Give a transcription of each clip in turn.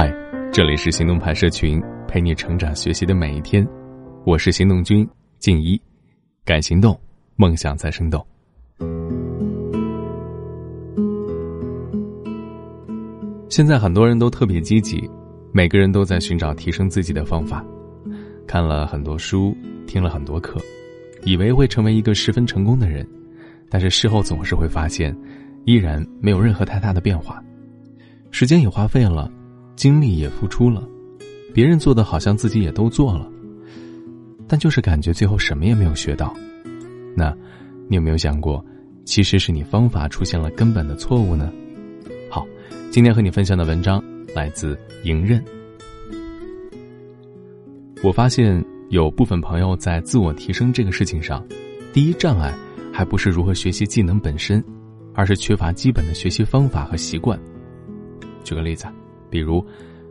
嗨，这里是行动派社群，陪你成长学习的每一天。我是行动君静一，敢行动，梦想在生动。现在很多人都特别积极，每个人都在寻找提升自己的方法，看了很多书，听了很多课，以为会成为一个十分成功的人，但是事后总是会发现，依然没有任何太大的变化，时间也花费了。精力也付出了，别人做的好像自己也都做了，但就是感觉最后什么也没有学到。那，你有没有想过，其实是你方法出现了根本的错误呢？好，今天和你分享的文章来自迎刃。我发现有部分朋友在自我提升这个事情上，第一障碍还不是如何学习技能本身，而是缺乏基本的学习方法和习惯。举个例子。比如，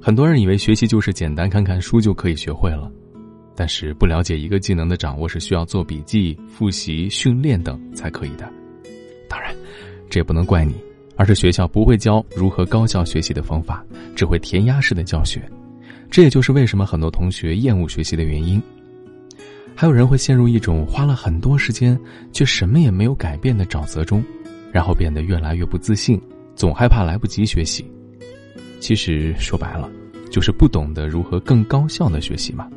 很多人以为学习就是简单看看书就可以学会了，但是不了解一个技能的掌握是需要做笔记、复习、训练等才可以的。当然，这也不能怪你，而是学校不会教如何高效学习的方法，只会填鸭式的教学。这也就是为什么很多同学厌恶学习的原因。还有人会陷入一种花了很多时间却什么也没有改变的沼泽中，然后变得越来越不自信，总害怕来不及学习。其实说白了，就是不懂得如何更高效的学习嘛。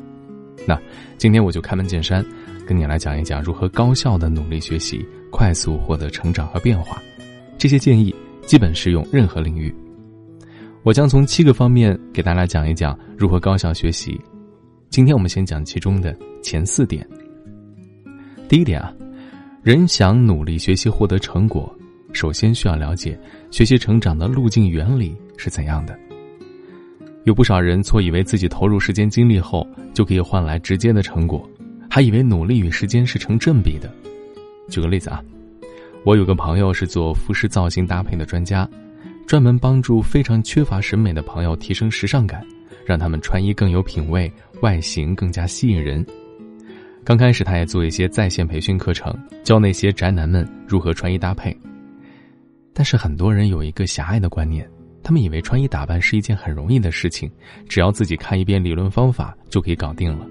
那今天我就开门见山，跟你来讲一讲如何高效的努力学习，快速获得成长和变化。这些建议基本适用任何领域。我将从七个方面给大家讲一讲如何高效学习。今天我们先讲其中的前四点。第一点啊，人想努力学习获得成果。首先需要了解学习成长的路径原理是怎样的。有不少人错以为自己投入时间精力后就可以换来直接的成果，还以为努力与时间是成正比的。举个例子啊，我有个朋友是做服饰造型搭配的专家，专门帮助非常缺乏审美的朋友提升时尚感，让他们穿衣更有品味，外形更加吸引人。刚开始他也做一些在线培训课程，教那些宅男们如何穿衣搭配。但是很多人有一个狭隘的观念，他们以为穿衣打扮是一件很容易的事情，只要自己看一遍理论方法就可以搞定了。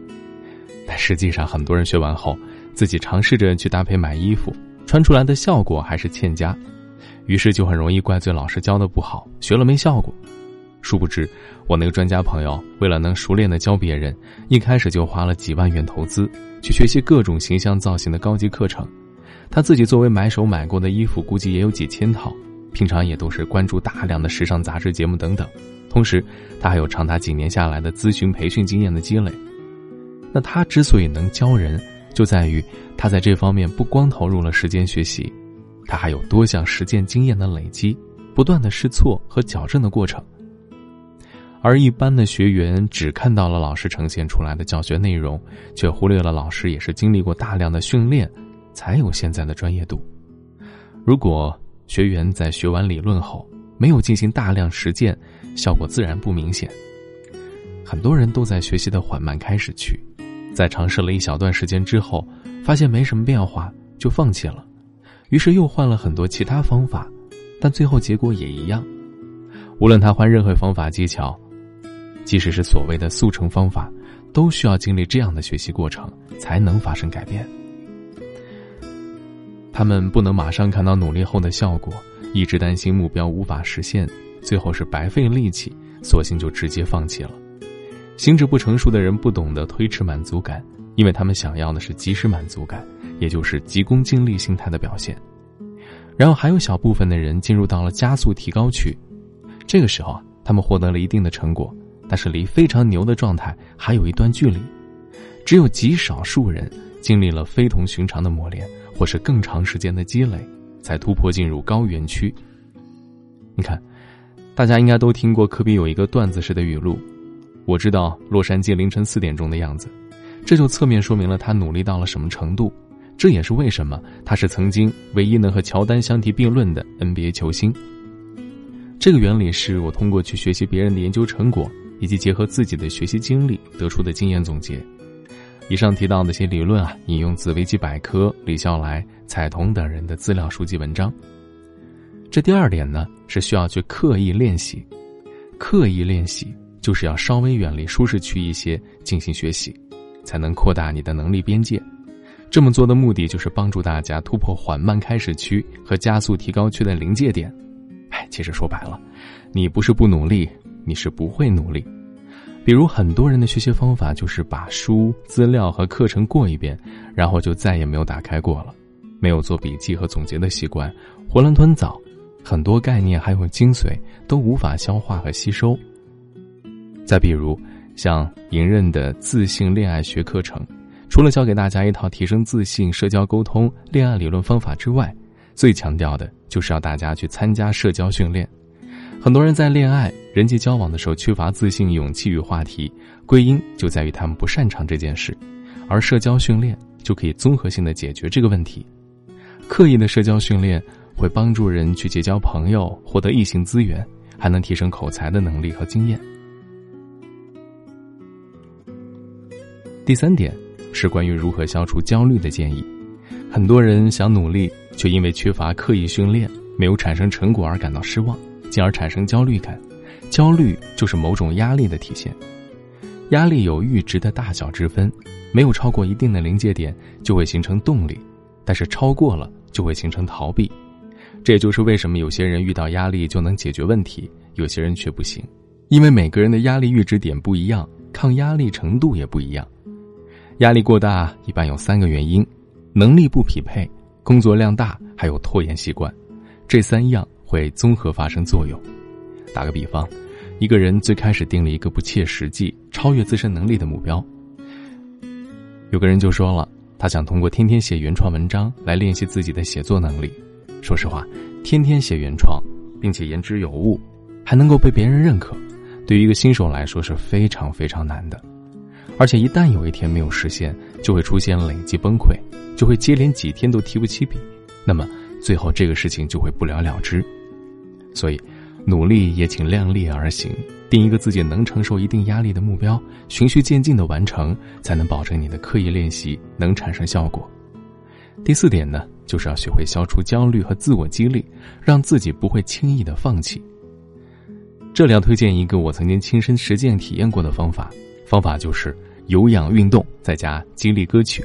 但实际上，很多人学完后，自己尝试着去搭配买衣服，穿出来的效果还是欠佳，于是就很容易怪罪老师教的不好，学了没效果。殊不知，我那个专家朋友为了能熟练的教别人，一开始就花了几万元投资，去学习各种形象造型的高级课程。他自己作为买手买过的衣服，估计也有几千套。平常也都是关注大量的时尚杂志节目等等。同时，他还有长达几年下来的咨询培训经验的积累。那他之所以能教人，就在于他在这方面不光投入了时间学习，他还有多项实践经验的累积，不断的试错和矫正的过程。而一般的学员只看到了老师呈现出来的教学内容，却忽略了老师也是经历过大量的训练。才有现在的专业度。如果学员在学完理论后没有进行大量实践，效果自然不明显。很多人都在学习的缓慢开始区，在尝试了一小段时间之后，发现没什么变化就放弃了，于是又换了很多其他方法，但最后结果也一样。无论他换任何方法技巧，即使是所谓的速成方法，都需要经历这样的学习过程才能发生改变。他们不能马上看到努力后的效果，一直担心目标无法实现，最后是白费力气，索性就直接放弃了。心智不成熟的人不懂得推迟满足感，因为他们想要的是及时满足感，也就是急功近利心态的表现。然后还有小部分的人进入到了加速提高区，这个时候啊，他们获得了一定的成果，但是离非常牛的状态还有一段距离。只有极少数人经历了非同寻常的磨练。或是更长时间的积累，才突破进入高原区。你看，大家应该都听过科比有一个段子式的语录：“我知道洛杉矶凌晨四点钟的样子。”这就侧面说明了他努力到了什么程度。这也是为什么他是曾经唯一能和乔丹相提并论的 NBA 球星。这个原理是我通过去学习别人的研究成果，以及结合自己的学习经历得出的经验总结。以上提到那些理论啊，引用自维基百科、李笑来、彩童等人的资料书籍文章。这第二点呢，是需要去刻意练习。刻意练习就是要稍微远离舒适区一些进行学习，才能扩大你的能力边界。这么做的目的就是帮助大家突破缓慢开始区和加速提高区的临界点。哎，其实说白了，你不是不努力，你是不会努力。比如很多人的学习方法就是把书、资料和课程过一遍，然后就再也没有打开过了，没有做笔记和总结的习惯，囫囵吞枣，很多概念还有精髓都无法消化和吸收。再比如，像莹任的自信恋爱学课程。除了教给大家一套提升自信、社交沟通、恋爱理论方法之外，最强调的就是要大家去参加社交训练。很多人在恋爱、人际交往的时候缺乏自信、勇气与话题，归因就在于他们不擅长这件事，而社交训练就可以综合性的解决这个问题。刻意的社交训练会帮助人去结交朋友、获得异性资源，还能提升口才的能力和经验。第三点。是关于如何消除焦虑的建议。很多人想努力，却因为缺乏刻意训练，没有产生成果而感到失望，进而产生焦虑感。焦虑就是某种压力的体现。压力有阈值的大小之分，没有超过一定的临界点就会形成动力，但是超过了就会形成逃避。这也就是为什么有些人遇到压力就能解决问题，有些人却不行，因为每个人的压力阈值点不一样，抗压力程度也不一样。压力过大一般有三个原因：能力不匹配、工作量大，还有拖延习惯。这三样会综合发生作用。打个比方，一个人最开始定了一个不切实际、超越自身能力的目标。有个人就说了，他想通过天天写原创文章来练习自己的写作能力。说实话，天天写原创，并且言之有物，还能够被别人认可，对于一个新手来说是非常非常难的。而且一旦有一天没有实现，就会出现累积崩溃，就会接连几天都提不起笔，那么最后这个事情就会不了了之。所以，努力也请量力而行，定一个自己能承受一定压力的目标，循序渐进的完成，才能保证你的刻意练习能产生效果。第四点呢，就是要学会消除焦虑和自我激励，让自己不会轻易的放弃。这里要推荐一个我曾经亲身实践体验过的方法。方法就是有氧运动再加激励歌曲，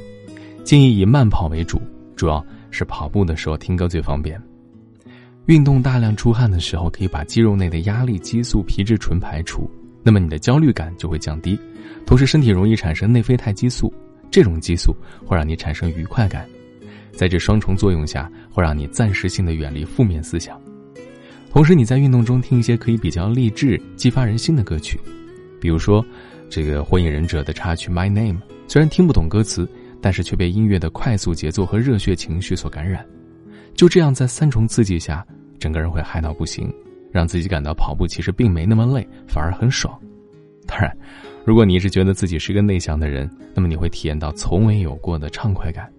建议以慢跑为主，主要是跑步的时候听歌最方便。运动大量出汗的时候，可以把肌肉内的压力激素皮质醇排除，那么你的焦虑感就会降低。同时，身体容易产生内啡肽激素，这种激素会让你产生愉快感，在这双重作用下，会让你暂时性的远离负面思想。同时，你在运动中听一些可以比较励志、激发人心的歌曲，比如说。这个《火影忍者》的插曲《My Name》，虽然听不懂歌词，但是却被音乐的快速节奏和热血情绪所感染。就这样，在三重刺激下，整个人会嗨到不行，让自己感到跑步其实并没那么累，反而很爽。当然，如果你一直觉得自己是个内向的人，那么你会体验到从未有过的畅快感。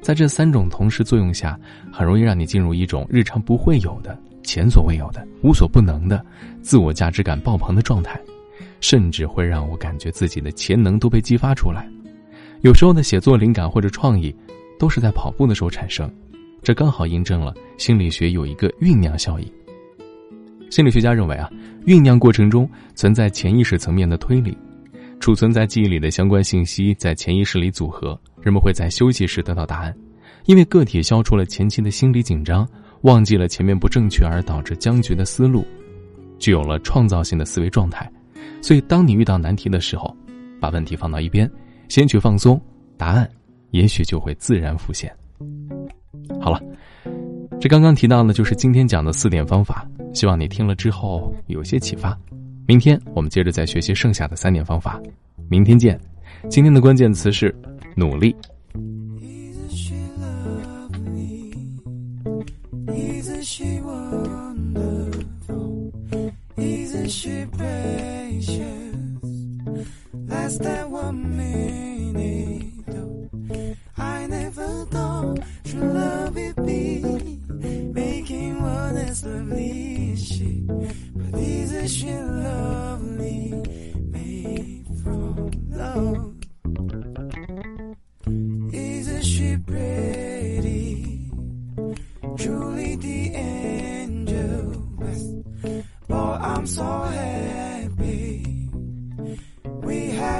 在这三种同时作用下，很容易让你进入一种日常不会有的、前所未有的、无所不能的、自我价值感爆棚的状态。甚至会让我感觉自己的潜能都被激发出来。有时候的写作灵感或者创意，都是在跑步的时候产生，这刚好印证了心理学有一个酝酿效应。心理学家认为啊，酝酿过程中存在潜意识层面的推理，储存在记忆里的相关信息在潜意识里组合，人们会在休息时得到答案，因为个体消除了前期的心理紧张，忘记了前面不正确而导致僵局的思路，具有了创造性的思维状态。所以，当你遇到难题的时候，把问题放到一边，先去放松，答案也许就会自然浮现。好了，这刚刚提到的，就是今天讲的四点方法，希望你听了之后有些启发。明天我们接着再学习剩下的三点方法，明天见。今天的关键词是努力。less than one minute.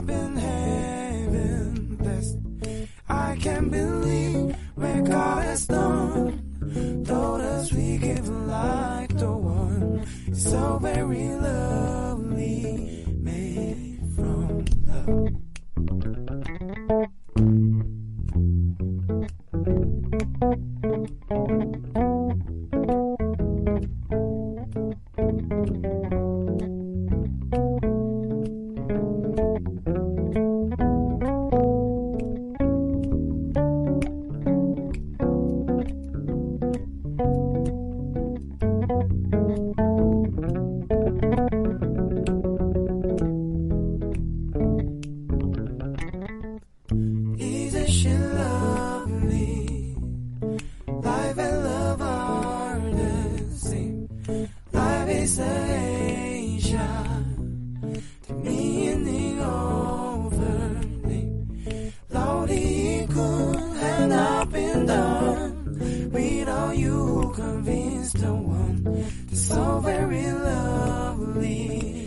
I've been having this. I can't believe. Love is the one. They're so very lovely.